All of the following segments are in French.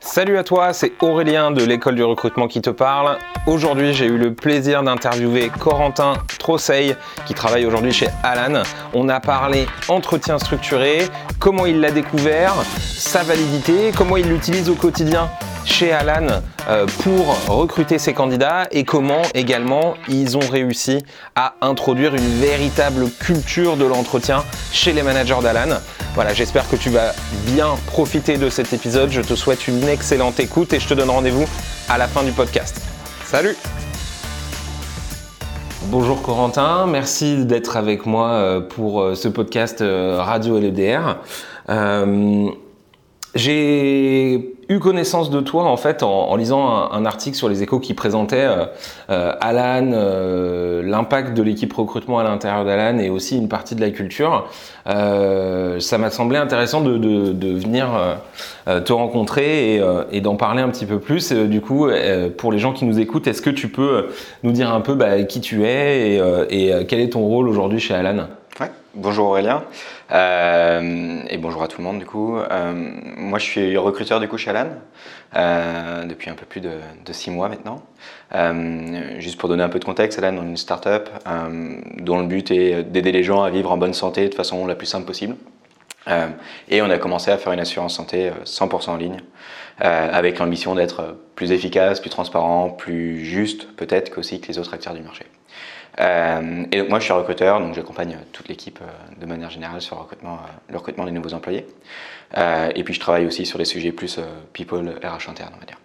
Salut à toi, c'est Aurélien de l'école du recrutement qui te parle. Aujourd'hui, j'ai eu le plaisir d'interviewer Corentin Trosseil qui travaille aujourd'hui chez Alan. On a parlé entretien structuré, comment il l'a découvert, sa validité, comment il l'utilise au quotidien chez Alan euh, pour recruter ses candidats et comment également ils ont réussi à introduire une véritable culture de l'entretien chez les managers d'Alan. Voilà, j'espère que tu vas bien profiter de cet épisode. Je te souhaite une excellente écoute et je te donne rendez-vous à la fin du podcast. Salut Bonjour Corentin, merci d'être avec moi euh, pour euh, ce podcast Radio LEDR. J'ai eu connaissance de toi en fait en, lisant un, article sur les échos qui présentait euh, euh, Alan, euh, l'impact de l'équipe recrutement à l'intérieur d'Alan et aussi une partie de la culture. ça m'a semblé intéressant de, venir te rencontrer et, et d'en parler un petit peu plus. du coup, pour les gens qui nous écoutent, est-ce que tu peux nous dire un peu bah, qui tu es et, et quel est ton rôle aujourd'hui chez Alan? Ouais. Bonjour Aurélien euh, et bonjour à tout le monde du coup. Euh, moi je suis recruteur du coup chez Alan euh, depuis un peu plus de, de six mois maintenant. juste pour donner un peu de contexte, Alan est une start-up dont le but est d'aider les gens à vivre en bonne santé de façon la plus simple possible. et on a commencé à faire une assurance santé 100% en ligne avec l'ambition d'être plus efficace, plus transparent, plus juste peut-être qu'aussi que les autres acteurs du marché. Euh, et donc moi je suis recruteur, donc j'accompagne toute l'équipe euh, de manière générale sur le recrutement, euh, le recrutement des nouveaux employés. et puis je travaille aussi sur les sujets plus people, RH interne, on va dire.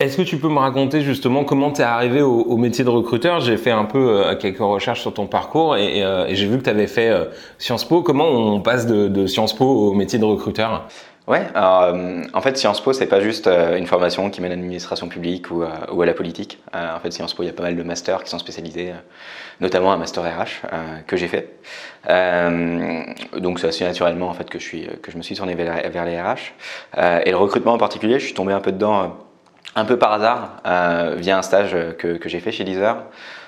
Est-ce que tu peux me raconter justement comment tu es arrivé au, métier de recruteur? J'ai fait un peu quelques recherches sur ton parcours et, j'ai vu que tu avais fait Sciences Po. Comment on passe de Sciences Po au métier de recruteur? Ouais, euh, en fait, Sciences Po, c'est pas juste euh, une formation qui mène à l'administration publique ou, ou, à la politique. Euh, en fait, Sciences Po, il y a pas mal de masters qui sont spécialisés, notamment un master RH que j'ai fait. donc, c'est assez naturellement en fait que je me suis tourné vers, les RH. et le recrutement en particulier, je suis tombé un peu dedans, un peu par hasard, via un stage que, que j'ai fait chez Deezer.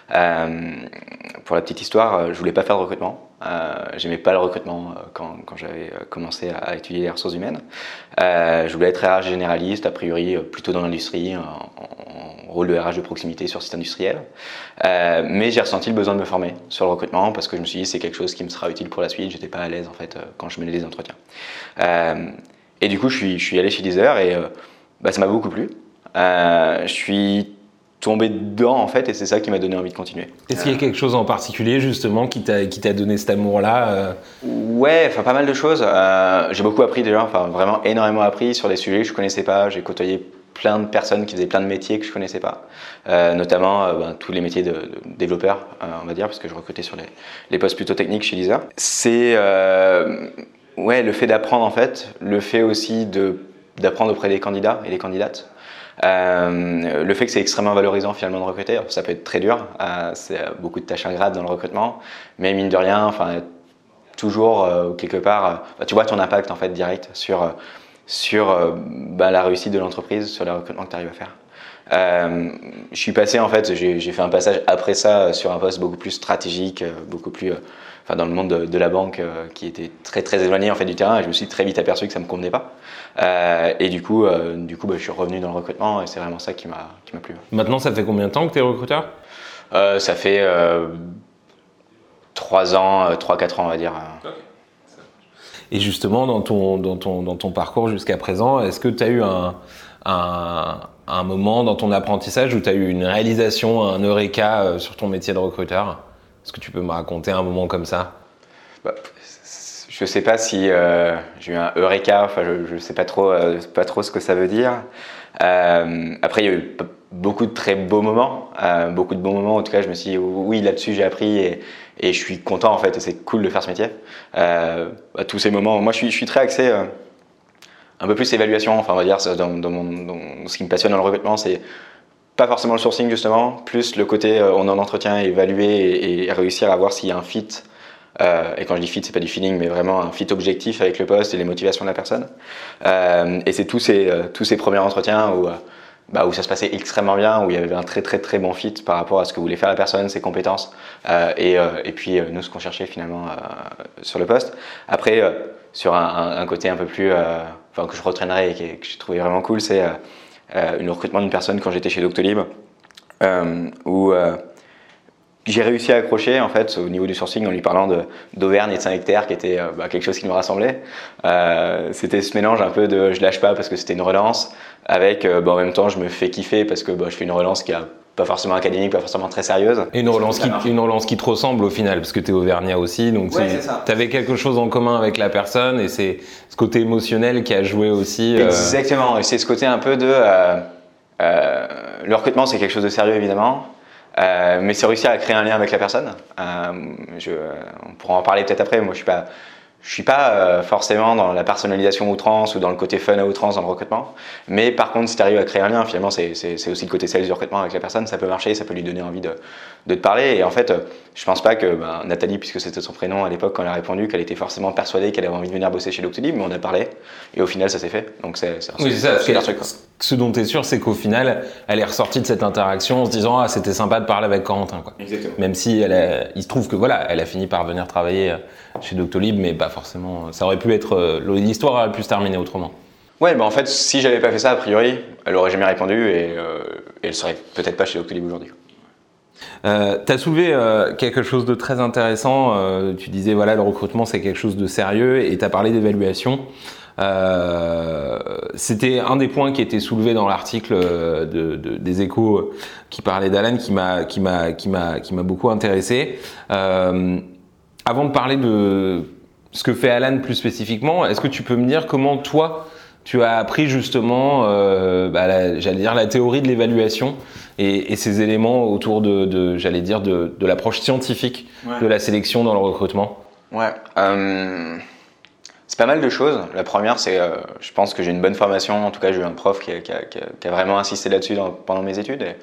pour la petite histoire, je voulais pas faire de recrutement. Euh, j'aimais pas le recrutement euh, quand, quand j'avais euh, commencé à, étudier les ressources humaines. Je voulais être RH généraliste, a priori plutôt dans l'industrie, en, rôle de RH de proximité sur site industriel. Mais j'ai ressenti le besoin de me former sur le recrutement parce que je me suis dit c'est quelque chose qui me sera utile pour la suite. J'étais pas à l'aise en fait quand je menais des entretiens. et du coup, je suis, je suis allé chez Deezer et bah, ça m'a beaucoup plu. je suis tombé dedans en fait et c'est ça qui m'a donné envie de continuer. Est-ce qu'il y a quelque chose en particulier justement qui t'a qui t'a donné cet amour là euh? Ouais, enfin pas mal de choses. Euh, j'ai beaucoup appris déjà, enfin vraiment énormément appris sur des sujets que je connaissais pas. J'ai côtoyé plein de personnes qui faisaient plein de métiers que je connaissais pas, euh, notamment ben, tous les métiers de, de développeurs, on va dire, parce que je recrutais sur les, les postes plutôt techniques chez Lisa. C'est ouais le fait d'apprendre en fait, le fait aussi de d'apprendre auprès des candidats et des candidates. Euh, le fait que c'est extrêmement valorisant finalement de recruter, ça peut être très dur, euh, c'est beaucoup de tâches ingrates dans le recrutement, mais mine de rien, enfin toujours euh, quelque part, bah, tu vois ton impact en fait direct sur sur bah, la réussite de l'entreprise, sur le recrutement que tu arrives à faire. Euh, je suis passé en fait, j'ai fait un passage après ça sur un poste beaucoup plus stratégique, beaucoup plus enfin dans le monde de, la banque euh, qui était très très éloigné en fait du terrain et je me suis très vite aperçu que ça me convenait pas euh, et du coup euh, du coup bah, je suis revenu dans le recrutement et c'est vraiment ça qui m'a qui m'a plu. Maintenant ça fait combien de temps que tu es recruteur Ça fait 3 ans, 3-4 ans on va dire. Et justement dans ton dans ton dans ton parcours jusqu'à présent, est-ce que tu as eu un, un un moment dans ton apprentissage où tu as eu une réalisation, un eureka sur ton métier de recruteur? Est-ce que tu peux me raconter un moment comme ça? Bah, Je ne sais pas si euh, j'ai eu un eureka, enfin, je ne sais pas trop, euh, pas trop ce que ça veut dire. Euh, après, il y a eu beaucoup de très beaux moments, beaucoup de bons moments. En tout cas, je me suis dit, oui, là-dessus, j'ai appris et, je suis content en fait. C'est cool de faire ce métier. à tous ces moments, moi, je suis, très axé un peu plus évaluation. Enfin, on va dire, dans, mon, dans ce qui me passionne dans le recrutement, c'est pas forcément le sourcing justement, plus le côté euh, on en entretien, évaluer et, réussir à voir s'il y a un fit. Euh, et quand je dis fit, c'est pas du feeling, mais vraiment un fit objectif avec le poste et les motivations de la personne. Euh, et c'est tous ces, tous ces premiers entretiens où, bah, ça se passait extrêmement bien, où il y avait un très très très bon fit par rapport à ce que voulait faire la personne, ses compétences, et, puis nous ce qu'on cherchait finalement sur le poste. Après, sur un, un, côté un peu plus, enfin que je retraînerai et que, que j'ai trouvé vraiment cool, c'est euh, une recrutement d'une personne quand j'étais chez Doctolib, euh, où euh, j'ai réussi à accrocher en fait au niveau du sourcing en lui parlant d'Auvergne et de Saint-Nectaire qui était bah, quelque chose qui nous rassemblait. c'était ce mélange un peu de je lâche pas parce que c'était une relance avec bah, en même temps je me fais kiffer parce que bah, je fais une relance qui a pas forcément académique, pas forcément très sérieuse. Et une relance, qui, une relance qui te ressemble au final, parce que tu es auvergnat aussi, donc tu avais quelque chose en commun avec la personne, et c'est ce côté émotionnel qui a joué aussi. Euh, Exactement, et c'est ce côté un peu de... Euh, euh, le recrutement, c'est quelque chose de sérieux, évidemment, mais c'est réussir à créer un lien avec la personne. Je, on pourra en parler peut-être après, moi je suis pas je suis pas euh, forcément dans la personnalisation outrance ou dans le côté fun à outrance dans le recrutement. Mais par contre, si tu arrives à créer un lien, finalement, c'est aussi le côté sales du recrutement avec la personne. Ça peut marcher, ça peut lui donner envie de, de te parler. Et en fait, euh, je pense pas que ben, Nathalie, puisque c'était son prénom à l'époque quand elle a répondu, qu'elle était forcément persuadée qu'elle avait envie de venir bosser chez Doctolib, mais on a parlé. Et au final, ça s'est fait. Donc c'est oui, ça. Truc, Ce dont tu es sûr, c'est qu'au final, elle est ressortie de cette interaction en se disant Ah, c'était sympa de parler avec Corentin. Quoi. Exactement. Même si elle il se trouve que voilà, elle a fini par venir travailler euh, chez Doctolib, mais pas forcément. Ça aurait pu être. Euh, l'histoire aurait pu se terminer autrement. Ouais, bah en fait, si j'avais pas fait ça, a priori, elle aurait jamais répondu et, euh, elle serait peut-être pas chez Doctolib aujourd'hui. Euh, tu as soulevé quelque chose de très intéressant. tu disais, voilà, le recrutement, c'est quelque chose de sérieux et tu as parlé d'évaluation. C'était un des points qui était soulevé dans l'article de, des échos qui parlait d'Alan qui m'a beaucoup intéressé. avant de parler de ce que fait Alan plus spécifiquement, est-ce que tu peux me dire comment toi, tu as appris justement, euh, bah, la théorie de l'évaluation et, ces éléments autour de, j'allais dire, de, l'approche scientifique de la sélection dans le recrutement Ouais. Euh, c'est pas mal de choses. La première, c'est, euh, je pense que j'ai une bonne formation. En tout cas, j'ai eu un prof qui a, vraiment insisté là-dessus pendant mes études.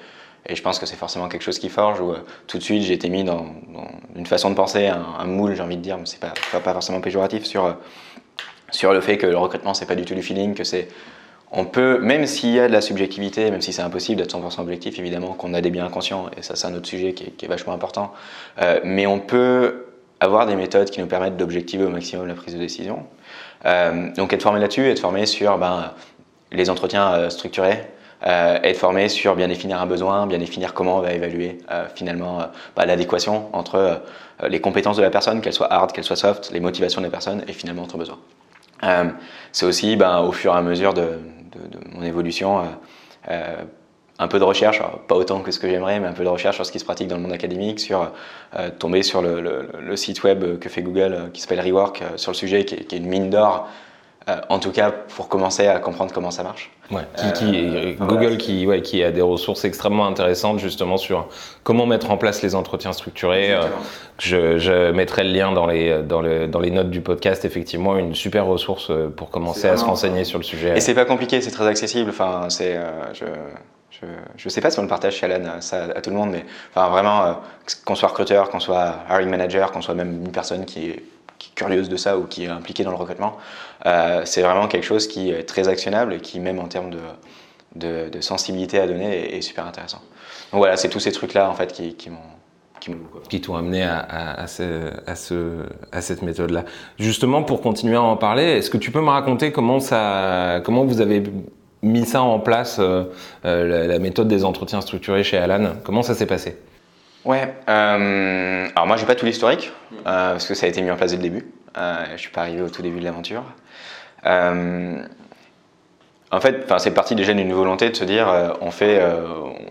Et je pense que c'est forcément quelque chose qui forge où euh, tout de suite j'ai été mis dans, une façon de penser, un, moule, j'ai envie de dire, mais c'est pas, pas, forcément péjoratif sur, euh, sur le fait que le recrutement c'est pas du tout du feeling, que c'est. On peut, même s'il y a de la subjectivité, même si c'est impossible d'être 100% objectif, évidemment qu'on a des biens inconscients, et ça c'est un autre sujet qui est, vachement important, euh, mais on peut avoir des méthodes qui nous permettent d'objectiver au maximum la prise de décision. donc être formé là-dessus, être formé sur ben, les entretiens structurés, euh, être formé sur bien définir un besoin, bien définir comment on va évaluer euh, finalement euh, bah, l'adéquation entre les compétences de la personne, qu'elles soient hard, qu'elles soient soft, les motivations des personnes et finalement notre besoin. c'est aussi ben, au fur et à mesure de, mon évolution un peu de recherche, pas autant que ce que j'aimerais, mais un peu de recherche sur ce qui se pratique dans le monde académique, sur tomber sur le, site web que fait Google qui s'appelle Rework sur le sujet, qui est une mine d'or euh, en tout cas pour commencer à comprendre comment ça marche. Ouais, euh, Google qui, ouais, qui a des ressources extrêmement intéressantes justement sur comment mettre en place les entretiens structurés. Euh, je, je, mettrai le lien dans les, dans, le, dans les notes du podcast, effectivement, une super ressource pour commencer à se renseigner sur le sujet. Et c'est pas compliqué, c'est très accessible. Enfin, c'est, je, je ne sais pas si on le partage chez Alan, ça, à tout le monde, mais enfin, vraiment, qu'on soit recruteur, qu'on soit hiring manager, qu'on soit même une personne qui est curieuse de ça ou qui est impliquée dans le recrutement. Euh, c'est vraiment quelque chose qui est très actionnable et qui, même en termes de, de, sensibilité à donner, est, super intéressant. Donc voilà, c'est tous ces trucs-là en fait qui, qui m'ont qui t'ont amené à, à, ce, à cette méthode-là. Justement, pour continuer à en parler, est-ce que tu peux me raconter comment, ça, comment vous avez mis ça en place, euh, euh, la, méthode des entretiens structurés chez Alan? Comment ça s'est passé? Ouais, euh, alors moi j'ai pas tout l'historique, euh, parce que ça a été mis en place dès le début. Euh, je suis pas arrivé au tout début de l'aventure. Euh, en fait, c'est parti déjà d'une volonté de se dire on, fait,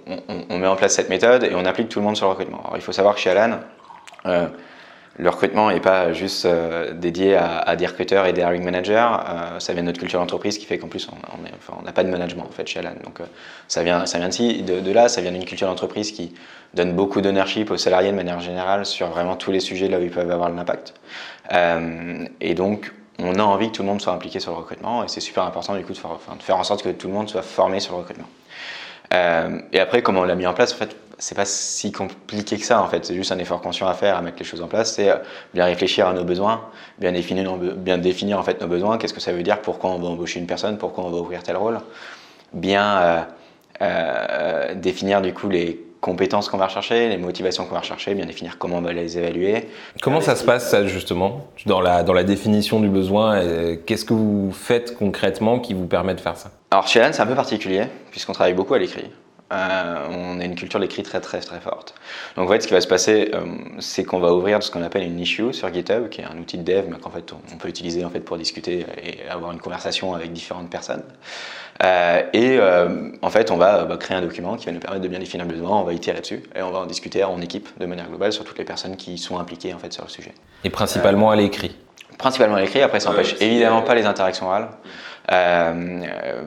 on, on, met en place cette méthode et on applique tout le monde sur le recrutement. Alors il faut savoir que chez Alan, le recrutement n'est pas juste euh, dédié à, des recruteurs et des hiring managers. Euh, ça vient de notre culture d'entreprise qui fait qu'en plus, on n'a pas de management en fait chez Alan. Donc, euh, ça vient, ça vient de, de, là, ça vient d'une culture d'entreprise qui donne beaucoup d'ownership aux salariés de manière générale sur vraiment tous les sujets là où ils peuvent avoir l'impact. et donc, on a envie que tout le monde soit impliqué sur le recrutement et c'est super important du coup de faire, de faire en sorte que tout le monde soit formé sur le recrutement. et après, comment on l'a mis en place, en fait, c'est pas si compliqué que ça en fait, c'est juste un effort conscient à faire à mettre les choses en place, c'est bien réfléchir à nos besoins, bien définir, bien définir en fait nos besoins, qu'est-ce que ça veut dire, pourquoi on va embaucher une personne, pourquoi on va ouvrir tel rôle, bien euh, euh, définir du coup les compétences qu'on va rechercher, les motivations qu'on va rechercher, bien définir comment on va les évaluer. Comment ça se passe ça justement dans la, dans la définition du besoin Qu'est-ce que vous faites concrètement qui vous permet de faire ça? Alors chez Alan c'est un peu particulier puisqu'on travaille beaucoup à l'écrit. Euh, on a une culture d'écrit très très très forte. Donc en fait, ce qui va se passer, euh, c'est qu'on va ouvrir ce qu'on appelle une issue sur GitHub, qui est un outil de dev, mais qu'en fait on peut utiliser en fait pour discuter et avoir une conversation avec différentes personnes. Euh, et en fait, on va bah, créer un document qui va nous permettre de bien définir le besoin. On va itérer dessus et on va en discuter en équipe de manière globale sur toutes les personnes qui sont impliquées en fait sur le sujet. Et principalement à l'écrit. Principalement à l'écrit. Après, ça n'empêche évidemment pas les interactions orales. Euh,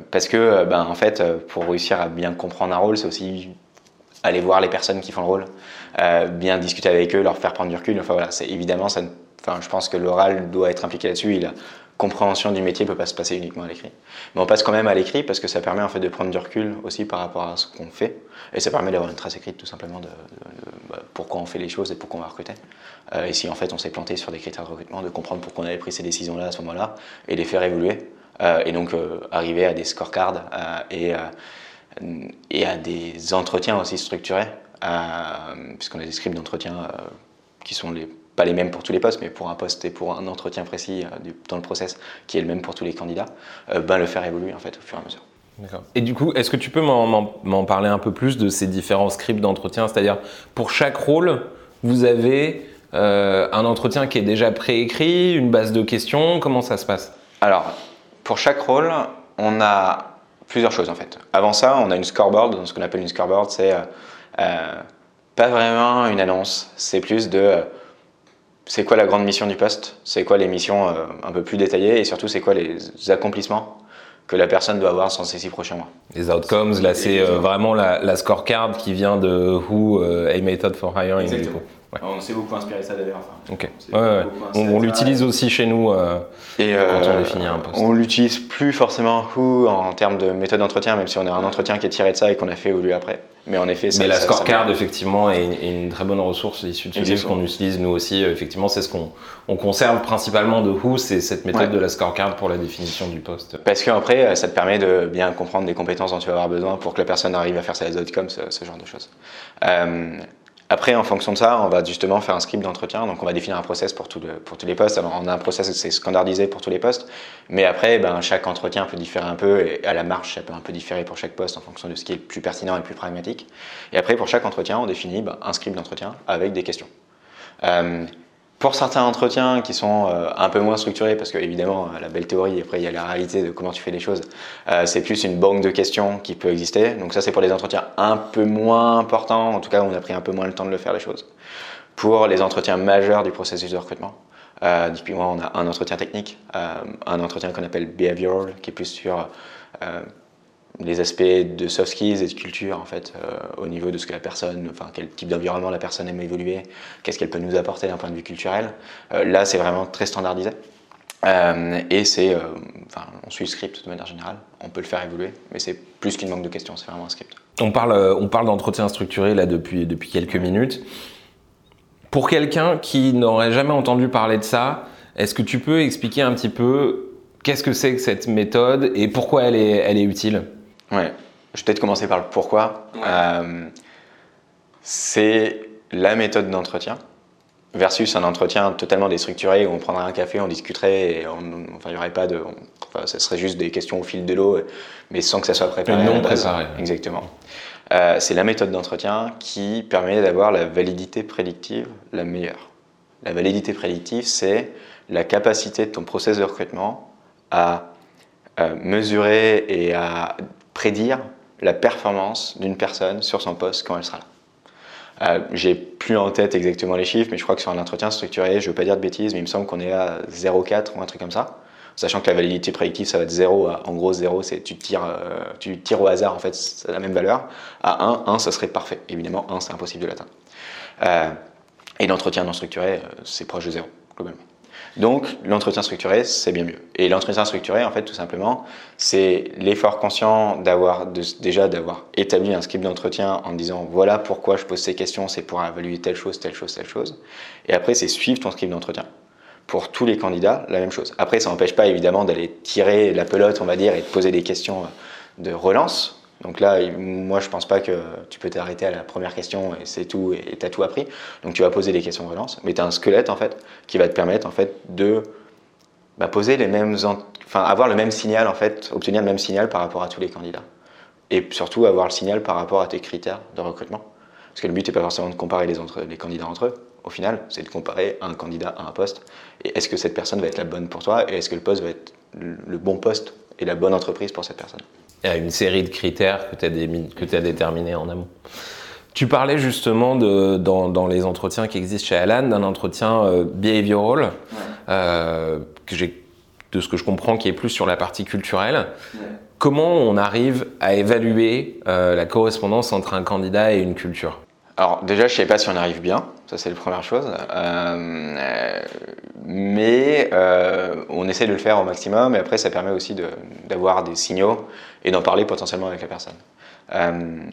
parce que, ben, en fait, pour réussir à bien comprendre un rôle, c'est aussi aller voir les personnes qui font le rôle, euh, bien discuter avec eux, leur faire prendre du recul. Enfin voilà, c'est évidemment, ça, enfin, je pense que l'oral doit être impliqué là-dessus. La compréhension du métier ne peut pas se passer uniquement à l'écrit. Mais on passe quand même à l'écrit parce que ça permet en fait de prendre du recul aussi par rapport à ce qu'on fait. Et ça permet d'avoir une trace écrite tout simplement de, bah, pourquoi on fait les choses et pourquoi on va recruter. Euh, et si en fait on s'est planté sur des critères de recrutement, de comprendre pourquoi on avait pris ces décisions-là à ce moment-là et les faire évoluer. Euh, et donc euh, arriver à des scorecards euh, et, et à des entretiens aussi structurés, puisqu'on a des scripts d'entretien qui sont les pas les mêmes pour tous les postes, mais pour un poste et pour un entretien précis dans le process qui est le même pour tous les candidats, ben le faire évoluer en fait au fur et à mesure. Et du coup, est-ce que tu peux m'en parler un peu plus de ces différents scripts d'entretien? C'est-à-dire, pour chaque rôle, vous avez un entretien qui est déjà préécrit, une base de questions. Comment ça se passe? Alors, pour chaque rôle, on a plusieurs choses en fait. Avant ça, on a une scoreboard. Ce qu'on appelle une scoreboard, c'est euh, euh, pas vraiment une annonce, c'est plus de euh, c'est quoi la grande mission du poste, c'est quoi les missions un peu plus détaillées? Et surtout c'est quoi les accomplissements que la personne doit avoir dans ces six prochains mois? Les outcomes, là c'est vraiment la, scorecard qui vient de Who, a Method for Hiring. On s'est beaucoup inspiré de ça d'ailleurs. On, l'utilise aussi chez nous euh, et, quand on euh, définit un poste. On l'utilise plus forcément en termes de méthode d'entretien, même si on a un entretien qui est tiré de ça et qu'on a fait évoluer après. Mais en effet, Mais la scorecard, effectivement, est une, très bonne ressource issue de ce qu'on utilise nous aussi. Effectivement, c'est ce qu'on on conserve principalement de Who, c'est cette méthode de la scorecard pour la définition du poste. Parce qu'après, ça te permet de bien comprendre des compétences dont tu vas avoir besoin pour que la personne arrive à faire ses outcomes, ce, ce genre de choses. Euh, après, en fonction de ça, on va justement faire un script d'entretien. Donc, on va définir un process pour, tous les postes. Alors, on a un process c'est standardisé pour tous les postes. Mais après, ben, chaque entretien peut différer un peu. Et à la marche, ça peut un peu différer pour chaque poste en fonction de ce qui est le plus pertinent et le plus pragmatique. Et après, pour chaque entretien, on définit ben, un script d'entretien avec des questions. Euh, pour certains entretiens qui sont euh, un peu moins structurés, parce que évidemment la belle théorie, après il y a la réalité de comment tu fais les choses, euh, c'est plus une banque de questions qui peut exister. Donc ça c'est pour les entretiens un peu moins importants, en tout cas on a pris un peu moins le temps de le faire les choses. Pour les entretiens majeurs du processus de recrutement, euh, depuis moi on a un entretien technique, un entretien qu'on appelle behavioral, qui est plus sur les aspects de soft skills et de culture en fait euh, au niveau de ce que la personne, enfin quel type d'environnement la personne aime évoluer, qu'est-ce qu'elle peut nous apporter d'un point de vue culturel. Euh, là, c'est vraiment très standardisé. Euh, et c'est, enfin, on suit le script de manière générale. On peut le faire évoluer, mais c'est plus qu'une manque de questions, c'est vraiment un script. On parle, on parle d'entretien structuré là depuis depuis quelques minutes. Pour quelqu'un qui n'aurait jamais entendu parler de ça, est-ce que tu peux expliquer un petit peu qu'est-ce que c'est que cette méthode et pourquoi elle est, elle est utile? Ouais, je vais peut-être commencer par le pourquoi. Euh, c'est la méthode d'entretien versus un entretien totalement déstructuré où on prendrait un café, on discuterait et enfin, il y aurait pas de. Enfin, ça serait juste des questions au fil de l'eau, mais sans que ça soit préparé. Non préparé. Exactement. Euh, c'est la méthode d'entretien qui permet d'avoir la validité prédictive la meilleure. La validité prédictive, c'est la capacité de ton process de recrutement à euh, mesurer et à prédire la performance d'une personne sur son poste quand elle sera là. Euh, j'ai plus en tête exactement les chiffres, mais je crois que sur un entretien structuré, je ne veux pas dire de bêtises, mais il me semble qu'on est à 0,4 ou un truc comme ça. Sachant que la validité prédictive, ça va de 0 à, en gros, 0, c'est tu tires, euh, tu tires au hasard, en fait, c'est la même valeur. À 1, 1, ça serait parfait. Évidemment, 1, c'est impossible de l'atteindre. Euh, et l'entretien non structuré, c'est proche de 0, globalement. Donc l'entretien structuré, c'est bien mieux. Et l'entretien structuré, en fait, tout simplement, c'est l'effort conscient d'avoir déjà d'avoir établi un script d'entretien en disant voilà pourquoi je pose ces questions, c'est pour évaluer telle chose, telle chose, telle chose. Et après, c'est suivre ton script d'entretien. Pour tous les candidats, la même chose. Après, ça n'empêche pas évidemment d'aller tirer la pelote, on va dire, et de poser des questions de relance donc là, moi, je pense pas que tu peux t'arrêter à la première question et c'est tout, et tu as tout appris. Donc tu vas poser des questions de relance, mais tu as un squelette, en fait, qui va te permettre, en fait, de bah, poser les mêmes, enfin, avoir le même signal, en fait, obtenir le même signal par rapport à tous les candidats. Et surtout, avoir le signal par rapport à tes critères de recrutement. Parce que le but n'est pas forcément de comparer les, les candidats entre eux. Au final, c'est de comparer un candidat à un poste. Et est-ce que cette personne va être la bonne pour toi? Et est-ce que le poste va être le bon poste et la bonne entreprise pour cette personne? Il y a une série de critères que tu as, as déterminés en amont. Tu parlais justement de, dans, les entretiens qui existent chez Alan d'un entretien euh, behavioral, euh, que de ce que je comprends, qui est plus sur la partie culturelle. Comment on arrive à évaluer euh, la correspondance entre un candidat et une culture? Alors déjà, je ne sais pas si on arrive bien, ça c'est la première chose, euh, mais euh, on essaie de le faire au maximum. Et après ça permet aussi d'avoir des signaux et d'en parler potentiellement avec la personne. Euh,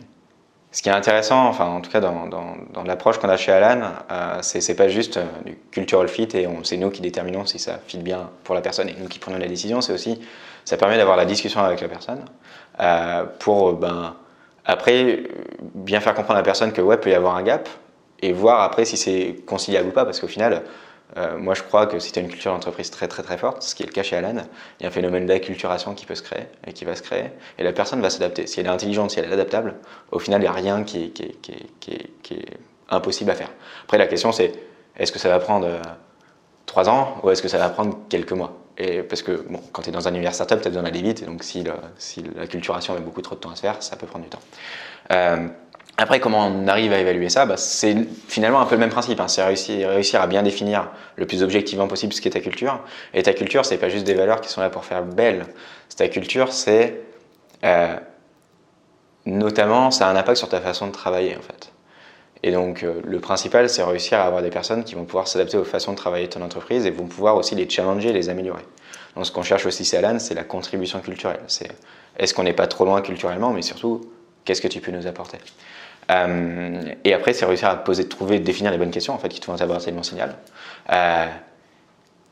ce qui est intéressant, enfin en tout cas dans, l'approche qu'on a chez Alan, c'est pas juste du cultural fit et c'est nous qui déterminons si ça fit bien pour la personne et nous qui prenons la décision, c'est aussi, ça permet d'avoir la discussion avec la personne pour... Ben, après, bien faire comprendre à la personne que ouais, peut y avoir un gap et voir après si c'est conciliable ou pas, parce qu'au final, euh, moi je crois que si tu as une culture d'entreprise très très très forte, ce qui est le cas chez Alan, il y a un phénomène d'acculturation qui peut se créer et qui va se créer, et la personne va s'adapter. Si elle est intelligente, si elle est adaptable, au final il n'y a rien qui est, impossible à faire. Après la question c'est, est-ce que ça va prendre euh, ans ou est-ce que ça va prendre quelques mois? Et parce que bon, quand tu es dans un univers startup, tu as besoin d'aller vite, et donc si, si, la culturation met beaucoup trop de temps à se faire, ça peut prendre du temps. Euh, après, comment on arrive à évaluer ça? Bah, C'est finalement un peu le même principe. Hein. C'est réussir, à bien définir le plus objectivement possible ce qu'est ta culture. Et ta culture, c'est pas juste des valeurs qui sont là pour faire belle. Ta culture, c'est euh, notamment, ça a un impact sur ta façon de travailler en fait. Et donc, euh, le principal, c'est réussir à avoir des personnes qui vont pouvoir s'adapter aux façons de travailler de ton entreprise et vont pouvoir aussi les challenger, les améliorer. Donc, ce qu'on cherche aussi chez Alan, c'est la contribution culturelle. C'est est-ce qu'on n'est pas trop loin culturellement, mais surtout, qu'est-ce que tu peux nous apporter? Euh, Et après, c'est réussir à poser, trouver, définir les bonnes questions en fait, qui te font apporter le bon signal. Euh,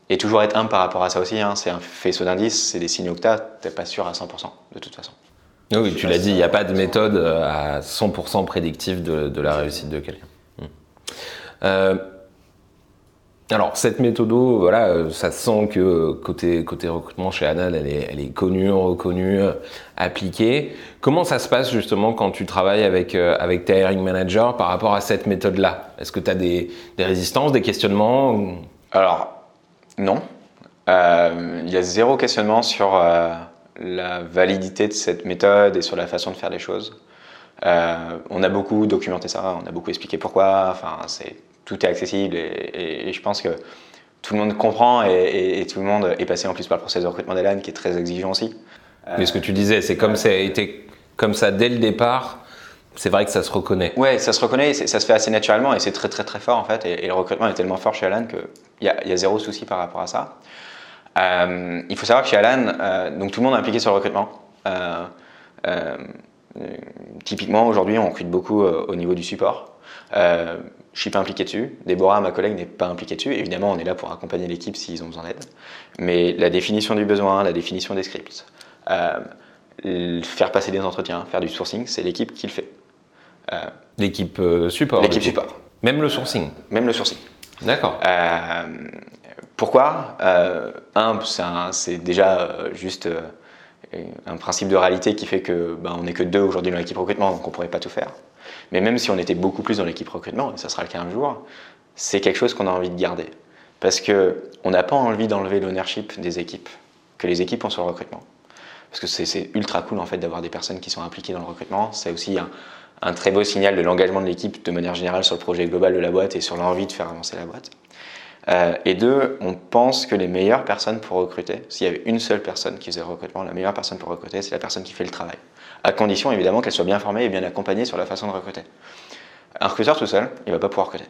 et toujours être humble par rapport à ça aussi. Hein. C'est un faisceau d'indices, c'est des signaux que tu n'as, tu n'es pas sûr à 100% de toute façon. Oui, tu l'as dit, il n'y a pas de méthode euh, à 100% prédictive de, la réussite de quelqu'un. Hmm. Euh, alors, cette méthode, voilà, euh, ça sent que côté, côté recrutement chez Anal, elle est, connue, reconnue, appliquée. Comment ça se passe justement quand tu travailles avec, avec tes hiring managers par rapport à cette méthode-là? Est-ce que tu as des, résistances, des questionnements Alors, non. Il y a zéro questionnement sur la validité de cette méthode et sur la façon de faire les choses. Euh, on a beaucoup documenté ça, on a beaucoup expliqué pourquoi, enfin, c'est, tout est accessible et, je pense que tout le monde comprend et, tout le monde est passé en plus par le processus de recrutement d'Elan qui est très exigeant aussi. Mais ce que tu disais, c'est comme ça a été comme ça dès le départ. C'est vrai que ça se reconnaît. Ouais, ça se reconnaît, ça se fait assez naturellement et c'est très très très fort en fait. Et, le recrutement est tellement fort chez Alan qu'il y, y, a zéro souci par rapport à ça. Euh, il faut savoir que chez Alan, euh, donc tout le monde est impliqué sur le recrutement. Euh, typiquement, aujourd'hui, on recrute beaucoup au niveau du support. Je ne suis pas impliqué dessus. Déborah, ma collègue, n'est pas impliquée dessus. Évidemment, on est là pour accompagner l'équipe s'ils ont besoin d'aide. Mais la définition du besoin, la définition des scripts, faire passer des entretiens, faire du sourcing, c'est l'équipe qui le fait. L'équipe support L'équipe support. Même le sourcing Même le sourcing. D'accord. Pourquoi? Euh, Un, c'est déjà euh, juste euh, un principe de réalité qui fait que ben, on n'est que deux aujourd'hui dans l'équipe recrutement, donc on ne pourrait pas tout faire. Mais même si on était beaucoup plus dans l'équipe recrutement, et ça sera le cas un jour, c'est quelque chose qu'on a envie de garder. Parce qu'on n'a pas envie d'enlever l'ownership des équipes, que les équipes ont sur le recrutement. Parce que c'est ultra cool en fait d'avoir des personnes qui sont impliquées dans le recrutement. C'est aussi un, un, très beau signal de l'engagement de l'équipe de manière générale sur le projet global de la boîte et sur l'envie de faire avancer la boîte. Euh, et deux, on pense que les meilleures personnes pour recruter, s'il y avait une seule personne qui faisait le recrutement, la meilleure personne pour recruter, c'est la personne qui fait le travail. À condition évidemment qu'elle soit bien formée et bien accompagnée sur la façon de recruter. Un recruteur tout seul, il ne va pas pouvoir recruter.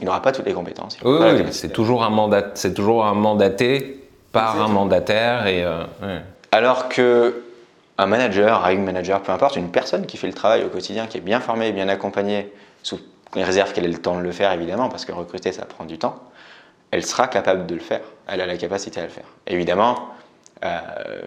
Il n'aura pas toutes les compétences. Oui, oui, c'est toujours un mandat, c'est toujours un mandaté par un mandataire et. Euh, Alors que un manager, un manager, peu importe, une personne qui fait le travail au quotidien, qui est bien formée, bien accompagnée, sous les réserves qu'elle ait le temps de le faire évidemment, parce que recruter ça prend du temps, elle sera capable de le faire. Elle a la capacité à le faire. Évidemment, euh,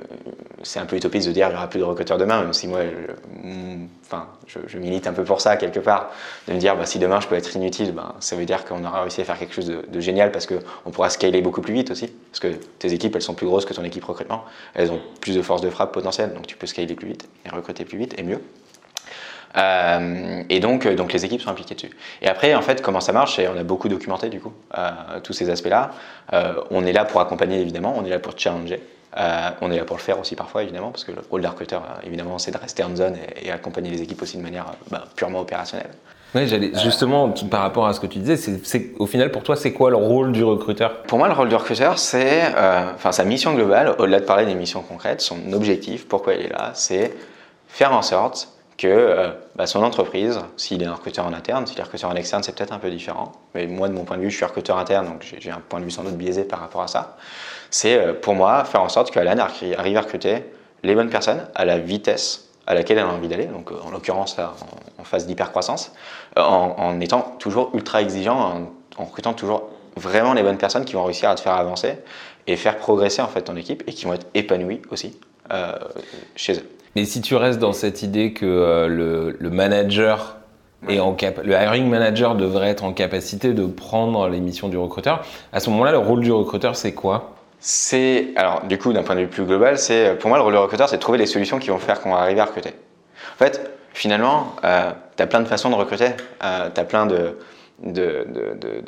c'est un peu utopiste de dire qu'il n'y aura plus de recruteurs demain, même si moi, je, mm, enfin, je, milite un peu pour ça quelque part, de me dire bah, si demain je peux être inutile, ben, ça veut dire qu'on aura réussi à faire quelque chose de, génial parce qu'on pourra scaler beaucoup plus vite aussi, parce que tes équipes elles sont plus grosses que ton équipe recrutement, elles ont plus de force de frappe potentielle, donc tu peux scaler plus vite et recruter plus vite et mieux. Euh, et donc, euh, donc les équipes sont impliquées dessus. Et après, en fait, comment ça marche On a beaucoup documenté du coup tous ces aspects-là. on est là pour accompagner évidemment, on est là pour challenger. Euh, on est là pour le faire aussi parfois, évidemment, parce que le rôle d'un recruteur, euh, évidemment, c'est de rester en zone et, accompagner les équipes aussi de manière euh, bah, purement opérationnelle. Oui, justement, par rapport à ce que tu disais, c'est, au final, pour toi, c'est quoi le rôle du recruteur? Pour moi, le rôle du recruteur, c'est, enfin, sa mission globale, au-delà de parler des missions concrètes, son objectif, pourquoi il est là, c'est faire en sorte que bah, son entreprise, s'il est un recruteur en interne, s'il est recruteur en externe, c'est peut-être un peu différent. Mais moi, de mon point de vue, je suis recruteur interne, donc j'ai un point de vue sans doute biaisé par rapport à ça c'est euh, pour moi faire en sorte qu'Alan arrive à recruter les bonnes personnes à la vitesse à laquelle elle a envie d'aller, donc euh, en l'occurrence en, phase d'hypercroissance, euh, en, en, étant toujours ultra exigeant, en, recrutant toujours vraiment les bonnes personnes qui vont réussir à te faire avancer et faire progresser en fait ton équipe et qui vont être épanouies aussi chez eux. Mais si tu restes dans cette idée que le, manager est en cap le hiring manager devrait être en capacité de prendre les missions du recruteur, à ce moment-là, le rôle du recruteur, c'est quoi? C'est, alors du coup, d'un point de vue plus global, c'est pour moi le rôle de recruteur, c'est de trouver les solutions qui vont faire qu'on va arriver à recruter. En fait, finalement, euh, tu as plein de façons de recruter, euh, tu as plein de, de, de,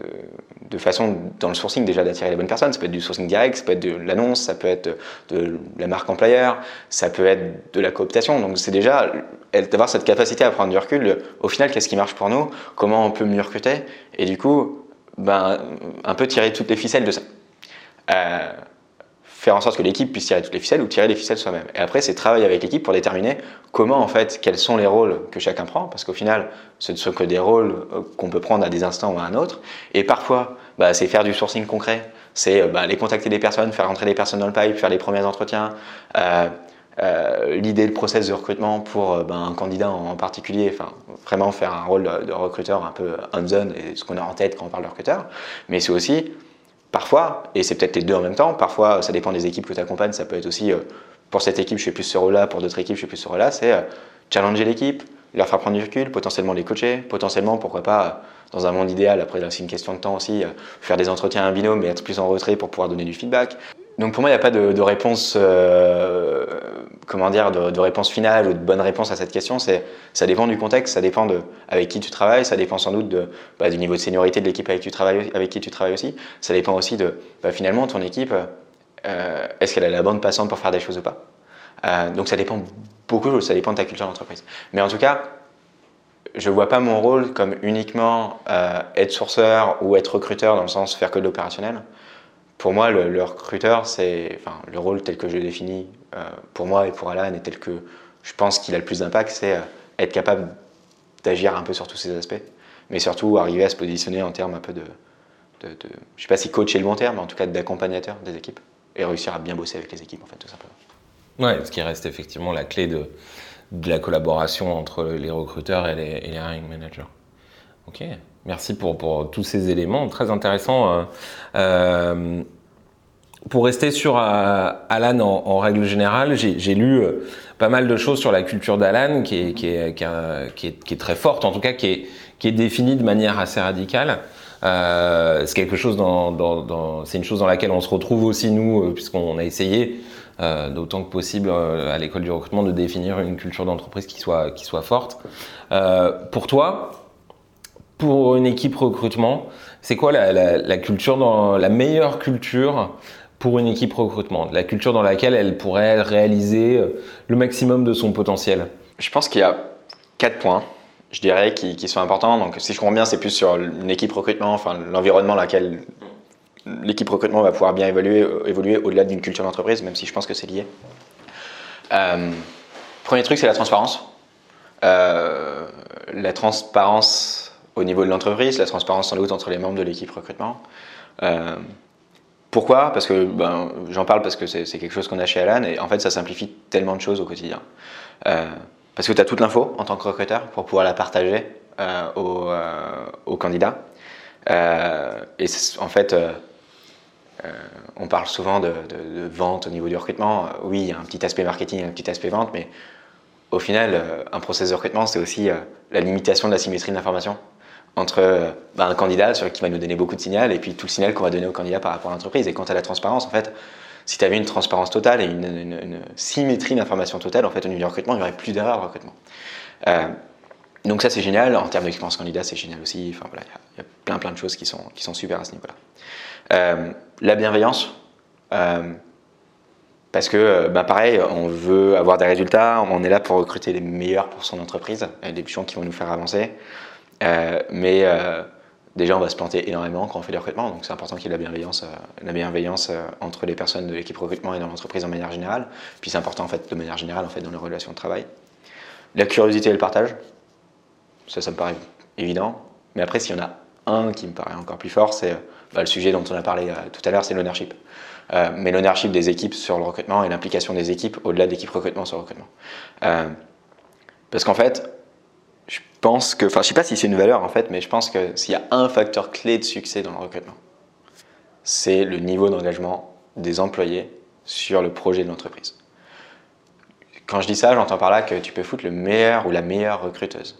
de, façons dans le sourcing déjà d'attirer les bonnes personnes. Ça peut être du sourcing direct, ça peut être de l'annonce, ça peut être de la marque employeur, ça peut être de la cooptation. Donc c'est déjà d'avoir cette capacité à prendre du recul. au final, qu'est-ce qui marche pour nous Comment on peut mieux recruter Et du coup, ben, un peu tirer toutes les ficelles de ça. Euh, faire en sorte que l'équipe puisse tirer toutes les ficelles ou tirer les ficelles soi-même. Et après, c'est travailler avec l'équipe pour déterminer comment, en fait, quels sont les rôles que chacun prend, parce qu'au final, ce ne sont que des rôles euh, qu'on peut prendre à des instants ou à un autre. Et parfois, bah, c'est faire du sourcing concret, c'est euh, bah, aller contacter des personnes, faire rentrer des personnes dans le pipe, faire les premiers entretiens, euh, l'idée, le process de recrutement pour bah, un candidat en particulier, enfin, vraiment faire un rôle de, recruteur un peu hands-on ce qu'on a en tête quand on parle de recruteur. Mais c'est aussi Parfois, et c'est peut-être les deux en même temps, parfois ça dépend des équipes que tu accompagnes, ça peut être aussi euh, pour cette équipe je fais plus ce rôle-là, pour d'autres équipes je fais plus ce rôle-là, c'est euh, challenger l'équipe, leur faire prendre du recul, potentiellement les coacher, potentiellement pourquoi pas euh, dans un monde idéal, après c'est une question de temps aussi, faire des entretiens à un binôme mais être plus en retrait pour pouvoir donner du feedback. Donc pour moi, il n'y a pas de, réponse, euh, comment dire, de, réponse finale ou de bonne réponse à cette question. C'est, ça dépend du contexte, ça dépend de avec qui tu travailles, ça dépend sans doute bah, du niveau de seniorité de l'équipe avec, qui tu travailles aussi. Ça dépend aussi de, bah, finalement, ton équipe, euh, est-ce qu'elle a la bande passante pour faire des choses ou pas. Euh, donc ça dépend beaucoup ça dépend de ta culture d'entreprise. Mais en tout cas, je ne vois pas mon rôle comme uniquement être sourceur ou être recruteur dans le sens faire que de l'opérationnel pour moi, le, recruteur, c'est enfin, le rôle tel que je le définis euh, pour moi et pour Alan et tel que je pense qu'il a le plus d'impact, c'est euh, être capable d'agir un peu sur tous ces aspects, mais surtout arriver à se positionner en termes un peu de, de, de je sais pas si coach est le bon terme, mais en tout cas d'accompagnateur des équipes et réussir à bien bosser avec les équipes en fait tout simplement. Ouais, ce qui reste effectivement la clé de, la collaboration entre les recruteurs et les, et les hiring managers. Ok. Merci pour, tous ces éléments, très intéressants. Euh, euh, pour rester sur euh, Alan en, règle générale, j'ai lu pas mal de choses sur la culture d'Alan qui est, très forte, en tout cas qui est, définie de manière assez radicale. Euh, c'est quelque chose dans, c'est une chose dans laquelle on se retrouve aussi nous, puisqu'on a essayé euh, d'autant que possible à l'école du recrutement de définir une culture d'entreprise qui soit forte. Euh, pour toi, pour une équipe recrutement, c'est quoi la, culture la meilleure culture pour une équipe recrutement, la culture dans laquelle elle pourrait réaliser euh, le maximum de son potentiel? Je pense qu'il y a quatre points, je dirais, qui, sont importants. Donc, si je comprends bien, c'est plus sur une équipe recrutement, enfin l'environnement dans lequel l'équipe recrutement va pouvoir bien évoluer, euh, évoluer au-delà d'une culture d'entreprise, même si je pense que c'est lié. Euh, premier truc, c'est la transparence. la transparence au niveau de l'entreprise, la transparence sans doute entre les membres de l'équipe recrutement. Euh, pourquoi? Parce que ben, j'en parle parce que c'est quelque chose qu'on a chez Alan et en fait ça simplifie tellement de choses au quotidien. Euh, parce que tu as toute l'info en tant que recruteur pour pouvoir la partager euh, aux, candidats. et en fait, on parle souvent de, de, vente au niveau du recrutement. Oui, il y a un petit aspect marketing, un petit aspect vente, mais au final, un process de recrutement, c'est aussi la limitation de la symétrie de l'information entre euh, bah, un candidat sur, qui va nous donner beaucoup de signal et puis tout le signal qu'on va donner au candidat par rapport à l'entreprise. Et quant à la transparence, en fait, si tu avais une transparence totale et une, symétrie d'information totale, en fait, au niveau du recrutement, il n'y aurait plus d'erreur de recrutement. Euh, donc ça, c'est génial. En termes d'expérience candidat, c'est génial aussi. Enfin, voilà, il y, a plein, plein de choses qui sont, qui sont super à ce niveau-là. Euh, la bienveillance. parce que, bah, pareil, on veut avoir des résultats, on est là pour recruter les meilleurs pour son entreprise, des gens qui vont nous faire avancer. Euh, mais euh, déjà, on va se planter énormément quand on fait du recrutement, donc c'est important qu'il y ait la bienveillance, euh, la bienveillance entre les personnes de l'équipe recrutement et dans l'entreprise en manière générale. Puis c'est important en fait de manière générale en fait dans les relations de travail. La curiosité et le partage, ça, ça me paraît évident. Mais après, s'il y en a un qui me paraît encore plus fort, c'est bah, le sujet dont on a parlé tout à l'heure, c'est l'ownership. mais l'ownership des équipes sur le recrutement et l'implication des équipes au-delà de recrutement sur le recrutement. parce qu'en fait, je pense que, enfin, je sais pas si c'est une valeur en fait, mais je pense que s'il y a un facteur clé de succès dans le recrutement, c'est le niveau d'engagement des employés sur le projet de l'entreprise. Quand je dis ça, j'entends par là que tu peux foutre le meilleur ou la meilleure recruteuse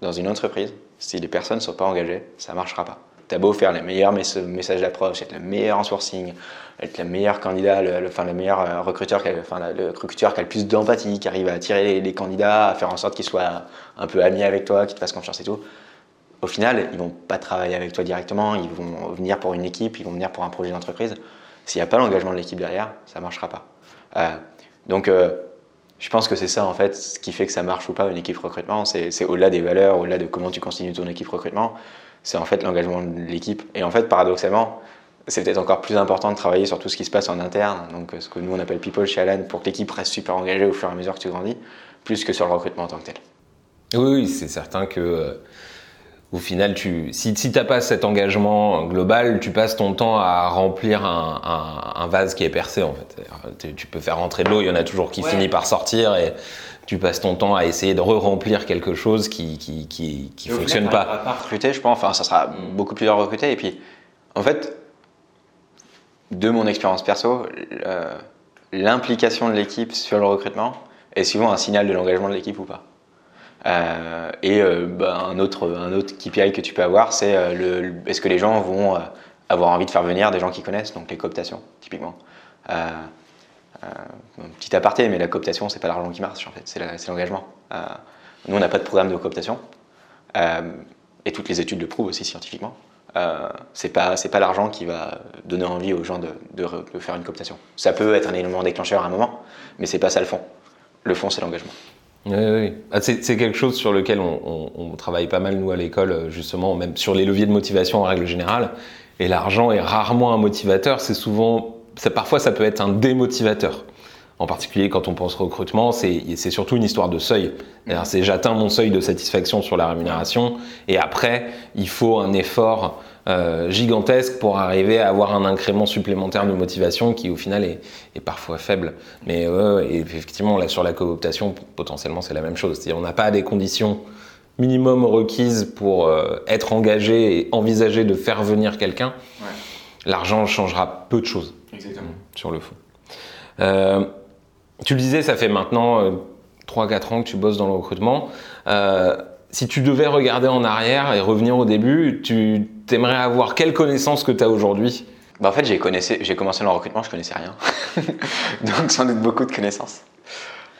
dans une entreprise, si les personnes ne sont pas engagées, ça ne marchera pas. Tu as beau faire les meilleurs messages d'approche, être le meilleur en sourcing, être le meilleur candidat, le, enfin, le meilleur euh, recruteur, enfin, le recruteur qui a le plus d'empathie, qui arrive à attirer les, candidats, à faire en sorte qu'ils soient un peu amis avec toi, qu'ils te fassent confiance et tout. Au final, ils vont pas travailler avec toi directement, ils vont venir pour une équipe, ils vont venir pour un projet d'entreprise. S'il n'y a pas l'engagement de l'équipe derrière, ça ne marchera pas. Euh, donc, euh, je pense que c'est ça en fait, ce qui fait que ça marche ou pas une équipe recrutement. C'est au-delà des valeurs, au-delà de comment tu continues ton équipe recrutement c'est en fait l'engagement de l'équipe. Et en fait, paradoxalement, c'est peut-être encore plus important de travailler sur tout ce qui se passe en interne, donc ce que nous on appelle people chez Alan, pour que l'équipe reste super engagée au fur et à mesure que tu grandis, plus que sur le recrutement en tant que tel. Oui, c'est certain que euh, au final, tu, si, si tu n'as pas cet engagement global, tu passes ton temps à remplir un, vase qui est percé en fait. Tu, peux faire rentrer de l'eau, il y en a toujours qui finit par sortir et tu passes ton temps à essayer de re-remplir quelque chose qui qui, qui, qui fonctionne pas. pas recruter, je pense. Enfin, ça sera mm. beaucoup plus dur à recruter. Et puis, en fait, de mon expérience perso, euh, l'implication de l'équipe sur le recrutement est souvent un signal de l'engagement de l'équipe ou pas. Euh, et euh, bah, un, autre, un autre KPI que tu peux avoir, c'est le, est-ce que les gens vont avoir envie de faire venir des gens qu'ils connaissent, donc les cooptations, typiquement. Euh, un petit aparté, mais la cooptation, c'est pas l'argent qui marche en fait, c'est l'engagement. Euh, nous, on n'a pas de programme de cooptation, euh, et toutes les études le prouvent aussi scientifiquement. Euh, c'est pas pas l'argent qui va donner envie aux gens de, faire une cooptation. Ça peut être un élément déclencheur à un moment, mais c'est pas ça le fond. Le fond, c'est l'engagement. Oui, oui. Ah, c'est quelque chose sur lequel on, on, travaille pas mal nous à l'école, justement, même sur les leviers de motivation en règle générale. Et l'argent est rarement un motivateur, c'est souvent parfois ça peut être un démotivateur. En particulier quand on pense recrutement, c'est surtout une histoire de seuil. C'est j'atteins mon seuil de satisfaction sur la rémunération et après il faut un effort euh, gigantesque pour arriver à avoir un incrément supplémentaire de motivation qui au final est, parfois faible. Mais effectivement là sur la cooptation potentiellement c'est la même chose. On n'a pas des conditions minimum requises pour euh, être engagé et envisager de faire venir quelqu'un. L'argent changera peu de choses. Exactement. Sur le fond. Euh, tu le disais, ça fait maintenant 3-4 euh, ans que tu bosses dans le recrutement. Euh, si tu devais regarder en arrière et revenir au début, tu aimerais avoir quelle connaissance que tu as aujourd'hui? Bah En fait, j'ai commencé dans le recrutement, je connaissais rien. Donc sans doute beaucoup de connaissances.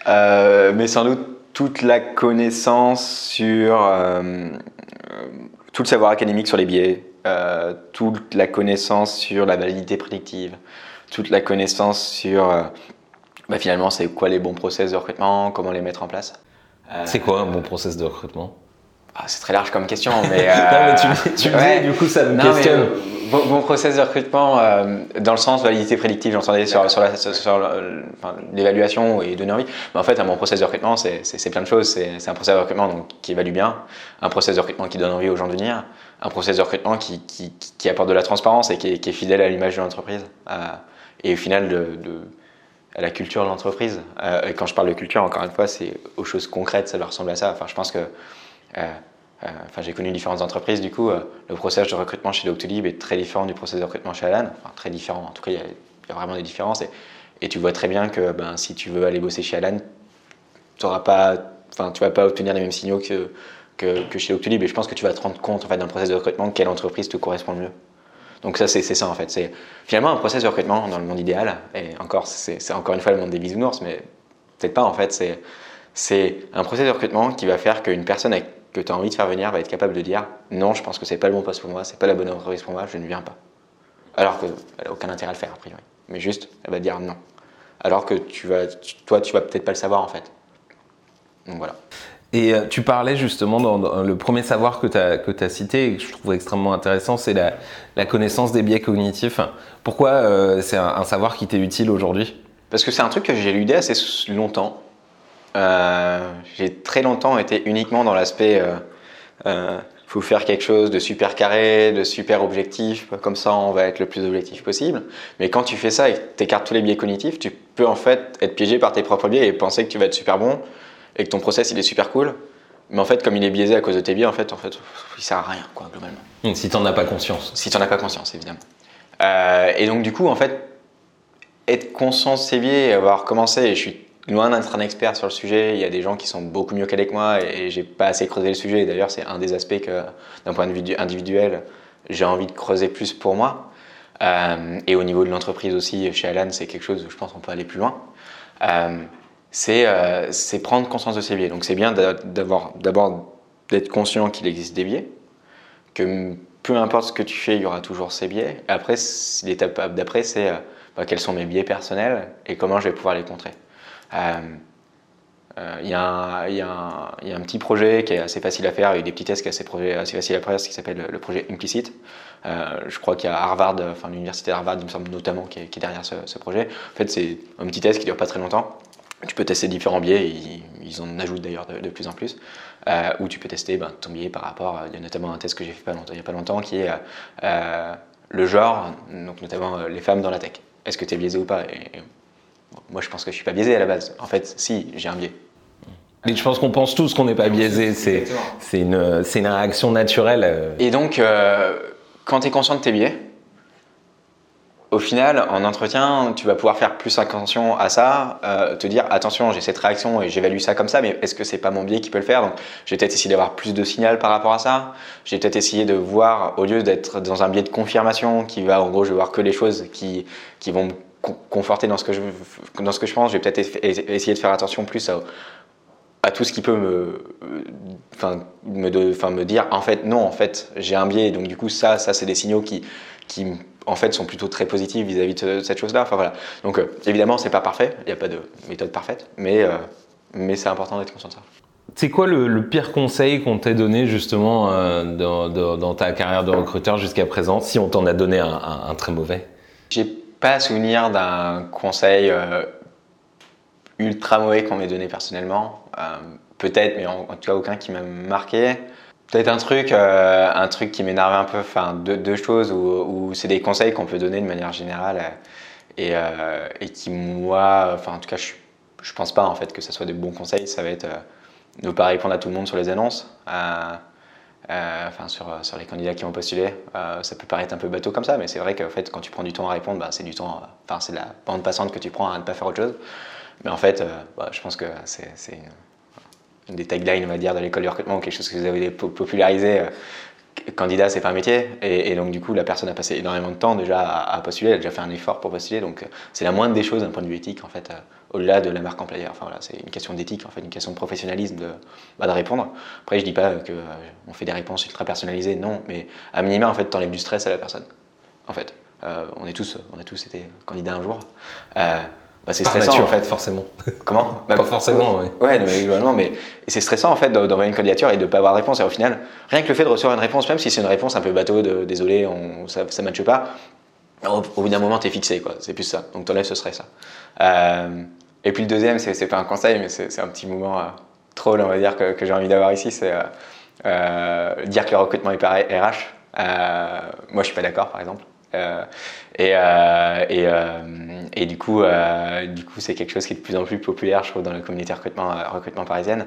mais sans doute toute la connaissance sur tout le savoir académique sur les biais, toute la connaissance sur la validité prédictive, toute la connaissance sur euh, bah, finalement c'est quoi les bons process de recrutement, comment les mettre en place. Euh, c'est quoi un bon process de recrutement? Ah, C'est très large comme question, mais. non, mais tu, tu du coup ça me questionne. Bon, process de recrutement, euh, dans le sens validité prédictive, j'entendais sur, sur, l'évaluation et donner envie. Mais en fait, un bon process de recrutement, c'est plein de choses. C'est un process de recrutement donc, qui évalue bien, un process de recrutement qui donne envie aux gens de venir, un process de recrutement qui, qui, qui apporte de la transparence et qui est, fidèle à l'image de l'entreprise. Euh, et au final, de, de, à la culture de l'entreprise. Euh, et quand je parle de culture, encore une fois, c'est aux choses concrètes, ça leur ressemble à ça. Enfin, je pense que euh, enfin, j'ai connu différentes entreprises, du coup, euh, le process de recrutement chez Doctolib est très différent du process de recrutement chez Alan. Enfin, très différent, en tout cas, il y, a vraiment des différences. Et, tu vois très bien que ben, si tu veux aller bosser chez Alan, tu ne pas, vas pas obtenir les mêmes signaux que, que, chez Doctolib. Et je pense que tu vas te rendre compte en fait, d'un process de recrutement, quelle entreprise te correspond le mieux. Donc ça, c'est ça en fait. C'est finalement un process de recrutement dans le monde idéal. Et encore, c'est encore une fois le monde des bisounours, mais peut-être pas en fait. C'est un process de recrutement qui va faire qu'une personne avec que tu as envie de faire venir va être capable de dire non, je pense que c'est pas le bon poste pour moi, c'est pas la bonne entreprise pour moi, je ne viens pas. Alors qu'elle n'a aucun intérêt à le faire, a priori. Mais juste, elle va dire non. Alors que tu vas, toi, tu vas peut-être pas le savoir en fait. Donc voilà. Et euh, tu parlais justement dans, le premier savoir que tu as, que as cité et que je trouve extrêmement intéressant, c'est la, la, connaissance des biais cognitifs. Pourquoi euh, c'est un, un, savoir qui t'est utile aujourd'hui? Parce que c'est un truc que j'ai lu assez longtemps euh, j'ai très longtemps été uniquement dans l'aspect il euh, euh, faut faire quelque chose de super carré, de super objectif, comme ça on va être le plus objectif possible. Mais quand tu fais ça et que tu écartes tous les biais cognitifs, tu peux en fait être piégé par tes propres biais et penser que tu vas être super bon et que ton process il est super cool. Mais en fait, comme il est biaisé à cause de tes biais, en fait, en fait il sert à rien, quoi, globalement. Donc, si tu n'en as pas conscience. Si tu n'en as pas conscience, évidemment. Euh, et donc, du coup, en fait, être conscient de ces biais et avoir commencé, et je suis loin d'être un expert sur le sujet, il y a des gens qui sont beaucoup mieux qu'avec moi et j'ai pas assez creusé le sujet. D'ailleurs, c'est un des aspects que, d'un point de vue individuel, j'ai envie de creuser plus pour moi. Euh, et au niveau de l'entreprise aussi, chez Alan, c'est quelque chose où je pense qu'on peut aller plus loin. Euh, euh, c'est, prendre conscience de ces biais. Donc c'est bien d'avoir, d'abord d'être conscient qu'il existe des biais, que peu importe ce que tu fais, il y aura toujours ces biais. Après, l'étape d'après, c'est bah, quels sont mes biais personnels et comment je vais pouvoir les contrer. Euh, euh, il y, a un petit projet qui est assez facile à faire, il y a des petits tests qui sont assez, assez faciles à faire, qui s'appelle le projet Implicit. Euh, je crois qu'il y a Harvard, enfin l'université Harvard, il me semble notamment, qui est, derrière ce, projet. En fait, c'est un petit test qui dure pas très longtemps. Tu peux tester différents biais, ils, en ajoutent d'ailleurs de, plus en plus, euh, où tu peux tester ben, ton biais par rapport, il y a notamment un test que j'ai fait pas longtemps, il n'y a pas longtemps, qui est le genre, donc notamment les femmes dans la tech. Est-ce que tu es biaisé ou pas? Moi, je pense que je suis pas biaisé à la base. En fait, si, j'ai un biais. Mais je pense qu'on pense tous qu'on n'est pas biaisé. C'est, c'est, une, c'est une réaction naturelle. Euh. Et donc, euh, quand tu es conscient de tes biais, au final, en entretien, tu vas pouvoir faire plus attention à ça, euh, te dire attention, j'ai cette réaction et j'évalue ça comme ça, mais est-ce que c'est pas mon biais qui peut le faire? Donc, j'ai peut-être essayé d'avoir plus de signal par rapport à ça. J'ai peut-être essayé de voir, au lieu d'être dans un biais de confirmation qui va, en gros, je vais voir que les choses qui, qui vont conforter dans ce que je, dans ce que je pense. Je vais peut-être essayer de faire attention plus à, à tout ce qui peut me, enfin, me, de, me dire en fait non, en fait j'ai un biais. Donc du coup ça, ça c'est des signaux qui, qui en fait sont plutôt très positifs vis-à-vis de cette chose-là. Enfin voilà. Donc euh, évidemment c'est pas parfait, il n'y a pas de méthode parfaite, mais euh, mais c'est important d'être conscient de ça. C'est quoi le, pire conseil qu'on t'ait donné justement euh, dans, dans, ta carrière de recruteur jusqu'à présent, si on t'en a donné un, un très mauvais? Pas souvenir d'un conseil euh, ultra mauvais qu'on m'ait donné personnellement. Euh, peut-être, mais en, tout cas aucun qui m'a marqué. Peut-être un truc, euh, un truc qui m'énerve un peu, enfin deux, choses où, c'est des conseils qu'on peut donner de manière générale et, qui moi, enfin en tout cas je, je pense pas en fait que ce soit des bons conseils. Ça va être ne pas répondre à tout le monde sur les annonces. Euh, enfin sur, les candidats qui ont postulé. Euh, ça peut paraître un peu bateau comme ça, mais c'est vrai qu'en fait, quand tu prends du temps à répondre, bah, c'est du temps, c'est la bande passante que tu prends à ne pas faire autre chose. Mais en fait, euh, bah, je pense que c'est une, des taglines, on va dire, de l'école du recrutement, quelque chose que vous avez popularisé candidat, c'est pas un métier. Et, donc, du coup, la personne a passé énormément de temps déjà à, postuler, elle a déjà fait un effort pour postuler. Donc, c'est la moindre des choses d'un point de vue éthique, en fait, euh, au-delà de la marque employeur. Enfin, voilà, c'est une question d'éthique, en fait, une question de professionnalisme de, bah, de répondre. Après, je dis pas qu'on euh, fait des réponses ultra personnalisées, non, mais à minima, en fait, t'enlèves du stress à la personne. En fait, euh, on, est tous, on a tous été candidats un jour. bah, c'est stressant nature, en fait. forcément. Comment? Pas forcément, oui. Ouais, mais globalement, mais c'est stressant en fait d'envoyer une candidature et de ne pas avoir de réponse. Et au final, rien que le fait de recevoir une réponse, même si c'est une réponse un peu bateau, de désolé, on, ça ne matche pas, au, bout d'un moment, tu es fixé, quoi. C'est plus ça. Donc t'enlèves ce stress. Euh, et puis le deuxième, c'est pas un conseil, mais c'est un petit moment euh, troll, on va dire, que, j'ai envie d'avoir ici, c'est euh, euh, dire que le recrutement est par RH. Euh, moi, je suis pas d'accord, par exemple. Et, du coup, du c'est quelque chose qui est de plus en plus populaire, je trouve, dans la communauté recrutement, recrutement parisienne.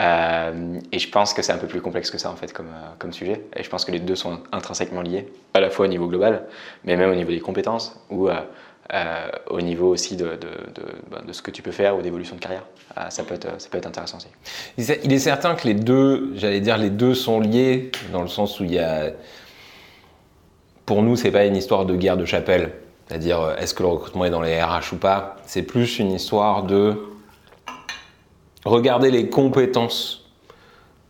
Et je pense que c'est un peu plus complexe que ça, en fait, comme, sujet. Et je pense que les deux sont intrinsèquement liés, à la fois au niveau global, mais même au niveau des compétences, ou euh, euh, au niveau aussi de, de, ce que tu peux faire ou d'évolution de carrière. Euh, ça, peut être, ça peut être intéressant aussi. Il est- Il est certain que les deux, j'allais dire, les deux sont liés dans le sens où il y a. Pour nous, c'est pas une histoire de guerre de chapelle, c'est-à-dire euh, est-ce que le recrutement est dans les RH ou pas? C'est plus une histoire de regarder les compétences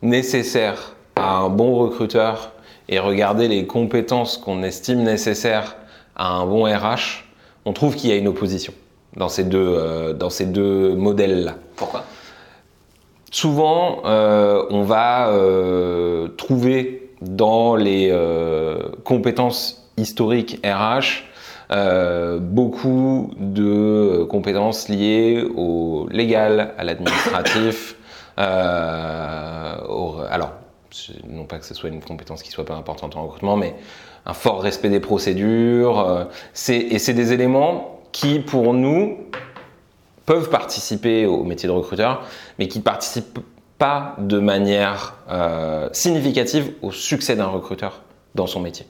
nécessaires à un bon recruteur et regarder les compétences qu'on estime nécessaires à un bon RH. On trouve qu'il y a une opposition dans ces deux, euh, dans ces deux modèles-là. Pourquoi? Souvent, euh, on va euh, trouver dans les compétences historiques RH beaucoup de compétences liées au légal, à l'administratif. alors, non pas que ce soit une compétence qui soit pas importante en recrutement, mais un fort respect des procédures. euh, et c'est des éléments qui, pour nous, peuvent participer au métier de recruteur, mais qui ne participent pas de manière euh, significative au succès d'un recruteur dans son métier.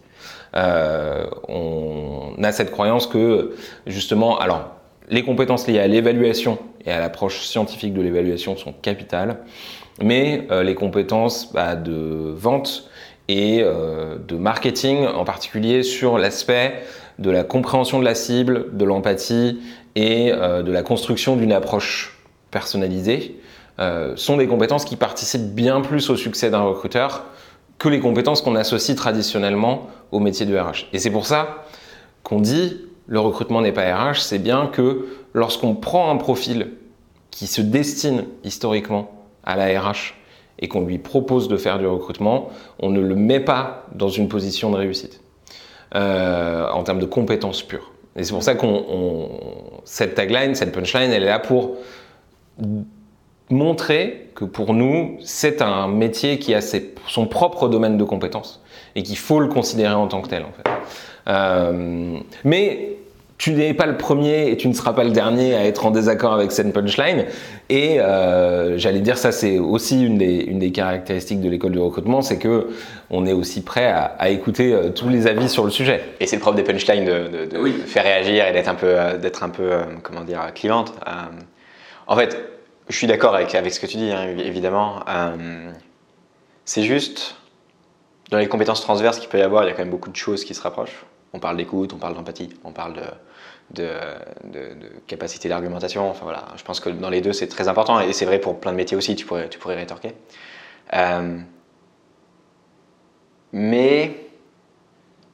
Euh, on a cette croyance que justement, alors les compétences liées à l'évaluation et à l'approche scientifique de l'évaluation sont capitales, mais les compétences bah, de vente et euh, de marketing, en particulier sur l'aspect de la compréhension de la cible, de l'empathie et euh, de la construction d'une approche personnalisée, euh, sont des compétences qui participent bien plus au succès d'un recruteur que les compétences qu'on associe traditionnellement au métier de RH. Et c'est pour ça qu'on dit le recrutement n'est pas RH, c'est bien que lorsqu'on prend un profil qui se destine historiquement à la RH et qu'on lui propose de faire du recrutement, on ne le met pas dans une position de réussite euh, en termes de compétences pures. Et c'est pour ça qu'on on- cette tagline, cette punchline, elle est là pour montrer que pour nous, c'est un métier qui a ses- son propre domaine de compétences et qu'il faut le considérer en tant que tel. En fait. Euh, mais tu n'es pas le premier et tu ne seras pas le dernier à être en désaccord avec cette punchline. Et euh, j'allais dire, ça c'est aussi une des, une des caractéristiques de l'école du recrutement, c'est que on est aussi prêt à, à écouter euh, tous les avis sur le sujet. Et c'est le propre des punchlines de, de- de Oui. faire réagir et d'être un peu, euh, d'être un peu, euh, comment dire, clivante. Euh, en fait, je suis d'accord avec, avec ce que tu dis, hein, évidemment. Euh, c'est juste, dans les compétences transverses qu'il peut y avoir, il y a quand même beaucoup de choses qui se rapprochent. On parle d'écoute, on parle d'empathie, on parle de, de, capacité d'argumentation. Enfin voilà, je pense que dans les deux, c'est très important. Et c'est vrai pour plein de métiers aussi, tu pourrais, tu pourrais rétorquer. Euh, mais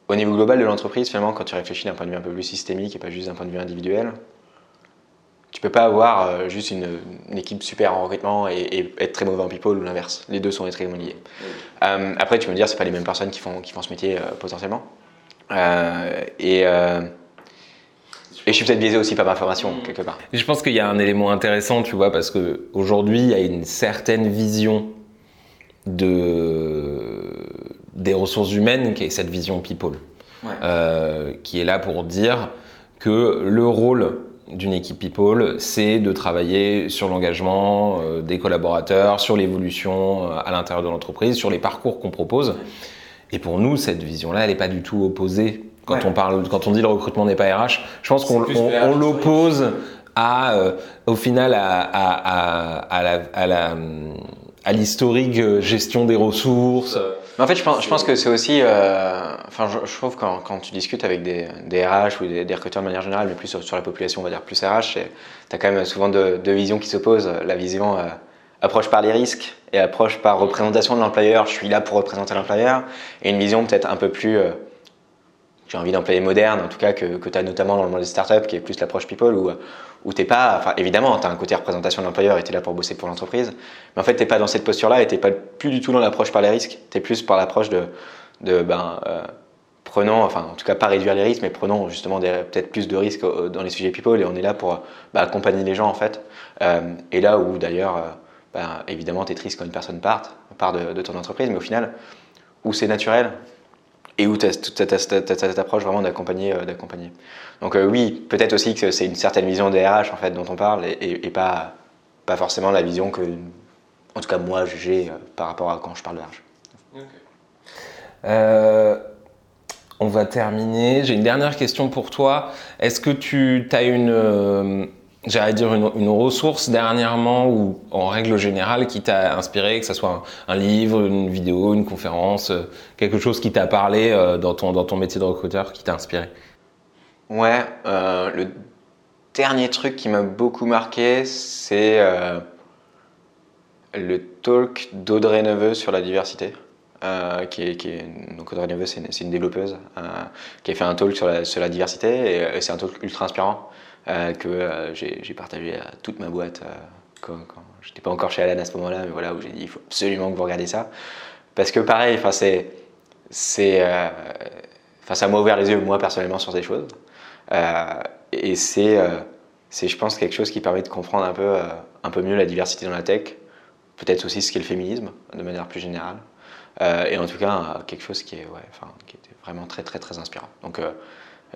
au niveau global de l'entreprise, finalement, quand tu réfléchis d'un point de vue un peu plus systémique et pas juste d'un point de vue individuel, tu peux pas avoir euh, juste une, équipe super en recrutement et, être très mauvais en people ou l'inverse. Les deux sont extrêmement liés. Euh, après, tu peux me dire, c'est pas les mêmes personnes qui font, qui font ce métier potentiellement. Et, et je suis peut-être biaisé aussi par ma formation, quelque part. Je pense qu'il y a un élément intéressant, tu vois, parce que aujourd'hui il y a une certaine vision de des ressources humaines qui est cette vision people, Euh, qui est là pour dire que le rôle d'une équipe people, c'est de travailler sur l'engagement euh, des collaborateurs, sur l'évolution euh, à l'intérieur de l'entreprise, sur les parcours qu'on propose. Et pour nous, cette vision-là, elle n'est pas du tout opposée. Quand Ouais. on parle, quand on dit le recrutement n'est pas RH, je pense qu'on l'oppose à, euh, au final, à, à, à, à la, à la, à l'historique euh, gestion des ressources. Mais en fait, je pense, je pense que c'est aussi. euh, Enfin, je, je trouve quand, quand tu discutes avec des, des RH ou des, des recruteurs de manière générale, mais plus sur, sur la population, on va dire plus RH, tu as quand même souvent deux, deux visions qui s'opposent. La vision euh, approche par les risques et approche par représentation de l'employeur. Je suis là pour représenter l'employeur. Et une vision peut-être un peu plus. euh, j'ai envie d'employer moderne, en tout cas que, que tu as notamment dans le monde des startups, qui est plus l'approche people, où, où t'es pas, enfin évidemment, tu as un côté représentation de l'employeur et tu es là pour bosser pour l'entreprise, mais en fait, t'es pas dans cette posture-là et t'es pas plus du tout dans l'approche par les risques, tu es plus par l'approche de, de ben, euh, enfin en tout cas pas réduire les risques, mais prenons justement peut-être plus de risques euh, dans les sujets people et on est là pour bah, accompagner les gens en fait. Euh, et là où d'ailleurs, bah, évidemment, tu es triste quand une personne part de, de ton entreprise, mais au final, où c'est naturel, et où tu as, cette approche vraiment d'accompagner. Euh, d'accompagner. Donc euh, oui, peut-être aussi que c'est une certaine vision des RH en fait, dont on parle et, pas, pas forcément la vision que, en tout cas moi, j'ai euh, par rapport à quand je parle de RH. on va terminer. J'ai une dernière question pour toi. Est-ce que tu as une j'allais dire une, ressource dernièrement ou en règle générale qui t'a inspiré, que ce soit un, livre, une vidéo, une conférence, euh, quelque chose qui t'a parlé euh, dans, ton, dans ton métier de recruteur, qui t'a inspiré? Ouais, euh, le dernier truc qui m'a beaucoup marqué, c'est le talk d'Audrey Neveu sur la diversité. qui est, donc Audrey Neveu, c'est une, développeuse qui a fait un talk sur la diversité et c'est un talk ultra inspirant. Euh, que euh, j'ai partagé à toute ma boîte euh, quand, quand j'étais pas encore chez Alan à ce moment-là, mais voilà, où j'ai dit il faut absolument que vous regardiez ça. Parce que pareil, c'est. enfin ça m'a ouvert les yeux, moi personnellement, sur des choses. et c'est, je pense, quelque chose qui permet de comprendre un peu, un peu mieux la diversité dans la tech, peut-être aussi ce qu'est le féminisme, de manière plus générale. et en tout cas, quelque chose qui, est, ouais, qui était vraiment très, très, très inspirant. Donc,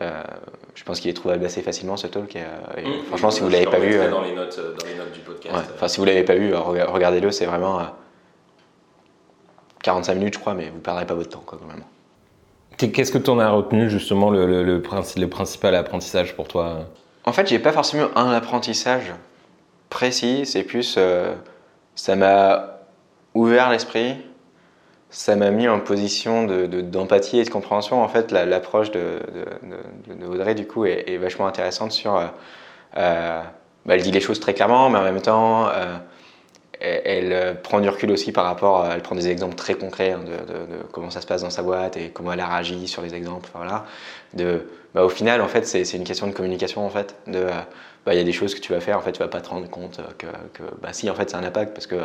euh, je pense qu'il est trouvable assez facilement ce talk. Et, euh, mmh. franchement, si vous l'avez pas vu, euh, dans les notes, dans les notes du podcast. Enfin, si vous l'avez pas vu, regardez-le. C'est vraiment 45 minutes, je crois, mais vous perdrez pas votre temps, quoi, vraiment. Qu'est-ce que tu en as retenu justement le, le, le, principal apprentissage pour toi? En fait, j'ai pas forcément un apprentissage précis. C'est plus, ça m'a ouvert l'esprit ça m'a mis en position d'empathie de, et de compréhension. En fait, l'approche de, de, Audrey, du coup, est, vachement intéressante sur... Euh, euh, elle dit les choses très clairement, mais en même temps, euh, elle, prend du recul aussi par rapport... elle prend des exemples très concrets hein, de, comment ça se passe dans sa boîte et comment elle a réagi sur les exemples. voilà. de, bah, au final, en fait, c'est une question de communication, en fait. Bah, il y a des choses que tu vas faire, en fait, tu vas pas te rendre compte que, que bah, si, en fait, c'est un impact parce que,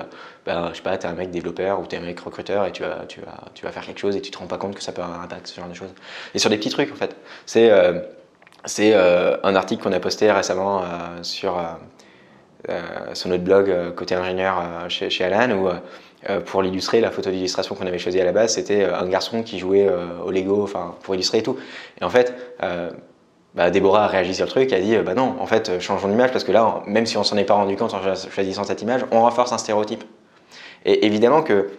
bah, je sais pas, tu es un mec développeur ou tu es un mec recruteur et tu vas, faire quelque chose et tu te rends pas compte que ça peut avoir un impact, ce genre de choses. Et sur des petits trucs, en fait. C'est euh, euh, un article qu'on a posté récemment euh, sur, sur notre blog côté ingénieur chez, chez, Alan où pour l'illustrer, la photo d'illustration qu'on avait choisie à la base, c'était un garçon qui jouait au Lego, enfin pour illustrer et tout. Et en fait, bah, Déborah a réagi sur le truc, a dit bah non, en fait, changeons d'image parce que là, même si on s'en est pas rendu compte en choisissant cette image, on renforce un stéréotype. Et évidemment que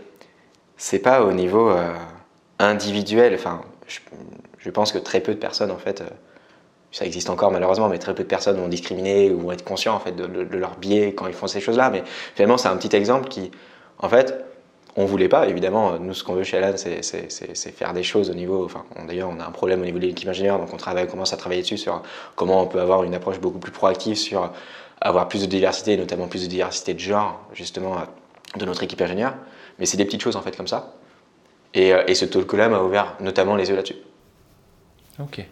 c'est pas au niveau euh, individuel. Enfin, je, pense que très peu de personnes, en fait, euh, ça existe encore malheureusement, mais très peu de personnes vont discriminer ou vont être conscients en fait de, leur biais quand ils font ces choses-là. Mais finalement, c'est un petit exemple qui, en fait, on voulait pas, évidemment, nous ce qu'on veut chez Alan, c'est faire des choses au niveau, enfin d'ailleurs on a un problème au niveau de l'équipe ingénieure, donc on, commence à travailler dessus sur comment on peut avoir une approche beaucoup plus proactive sur avoir plus de diversité, notamment plus de diversité de genre, justement, de notre équipe ingénieure. Mais c'est des petites choses en fait comme ça. Et, euh, et ce talk-là m'a ouvert notamment les yeux là-dessus. Ok.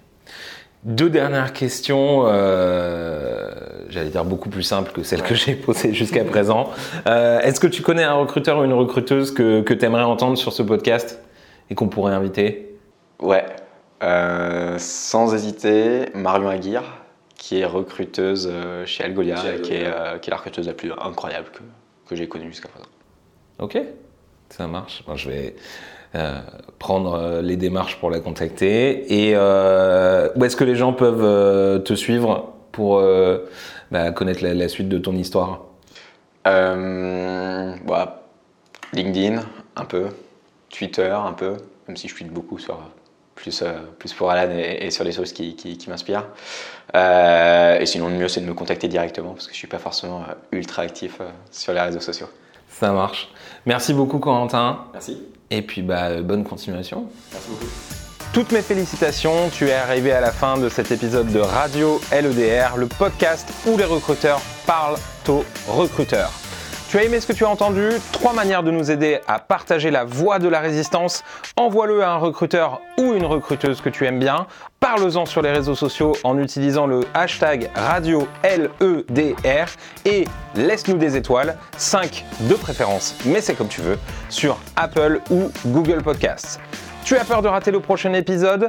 Deux dernières questions, euh, j'allais dire beaucoup plus simples que celles que j'ai posées jusqu'à présent. Euh, Est-ce que tu connais un recruteur ou une recruteuse que, que tu aimerais entendre sur ce podcast et qu'on pourrait inviter? Ouais, euh, sans hésiter, Marion Aguirre, qui est recruteuse chez Algolia, Qui, est, qui, est, la recruteuse la plus incroyable que, que j'ai connue jusqu'à présent. Ok, ça marche. je vais prendre euh, les démarches pour la contacter. Et euh, où est-ce que les gens peuvent te suivre pour bah, connaître la, suite de ton histoire? Bah, LinkedIn, un peu. Twitter, un peu. Même si je tweete beaucoup sur plus, plus pour Alan et, sur les choses qui, qui, m'inspirent. et sinon, le mieux, c'est de me contacter directement parce que je ne suis pas forcément ultra actif sur les réseaux sociaux. Ça marche. Merci beaucoup, Corentin. Merci. Et puis, bah, bonne continuation. Merci beaucoup. Toutes mes félicitations, tu es arrivé à la fin de cet épisode de Radio LEDR, le podcast où les recruteurs parlent aux recruteurs. Tu as aimé ce que tu as entendu? Trois manières de nous aider à partager la voix de la résistance. Envoie-le à un recruteur ou une recruteuse que tu aimes bien. Parle-en sur les réseaux sociaux en utilisant le hashtag radio LEDR et laisse-nous des étoiles, 5 de préférence, mais c'est comme tu veux, sur Apple ou Google Podcasts. Tu as peur de rater le prochain épisode?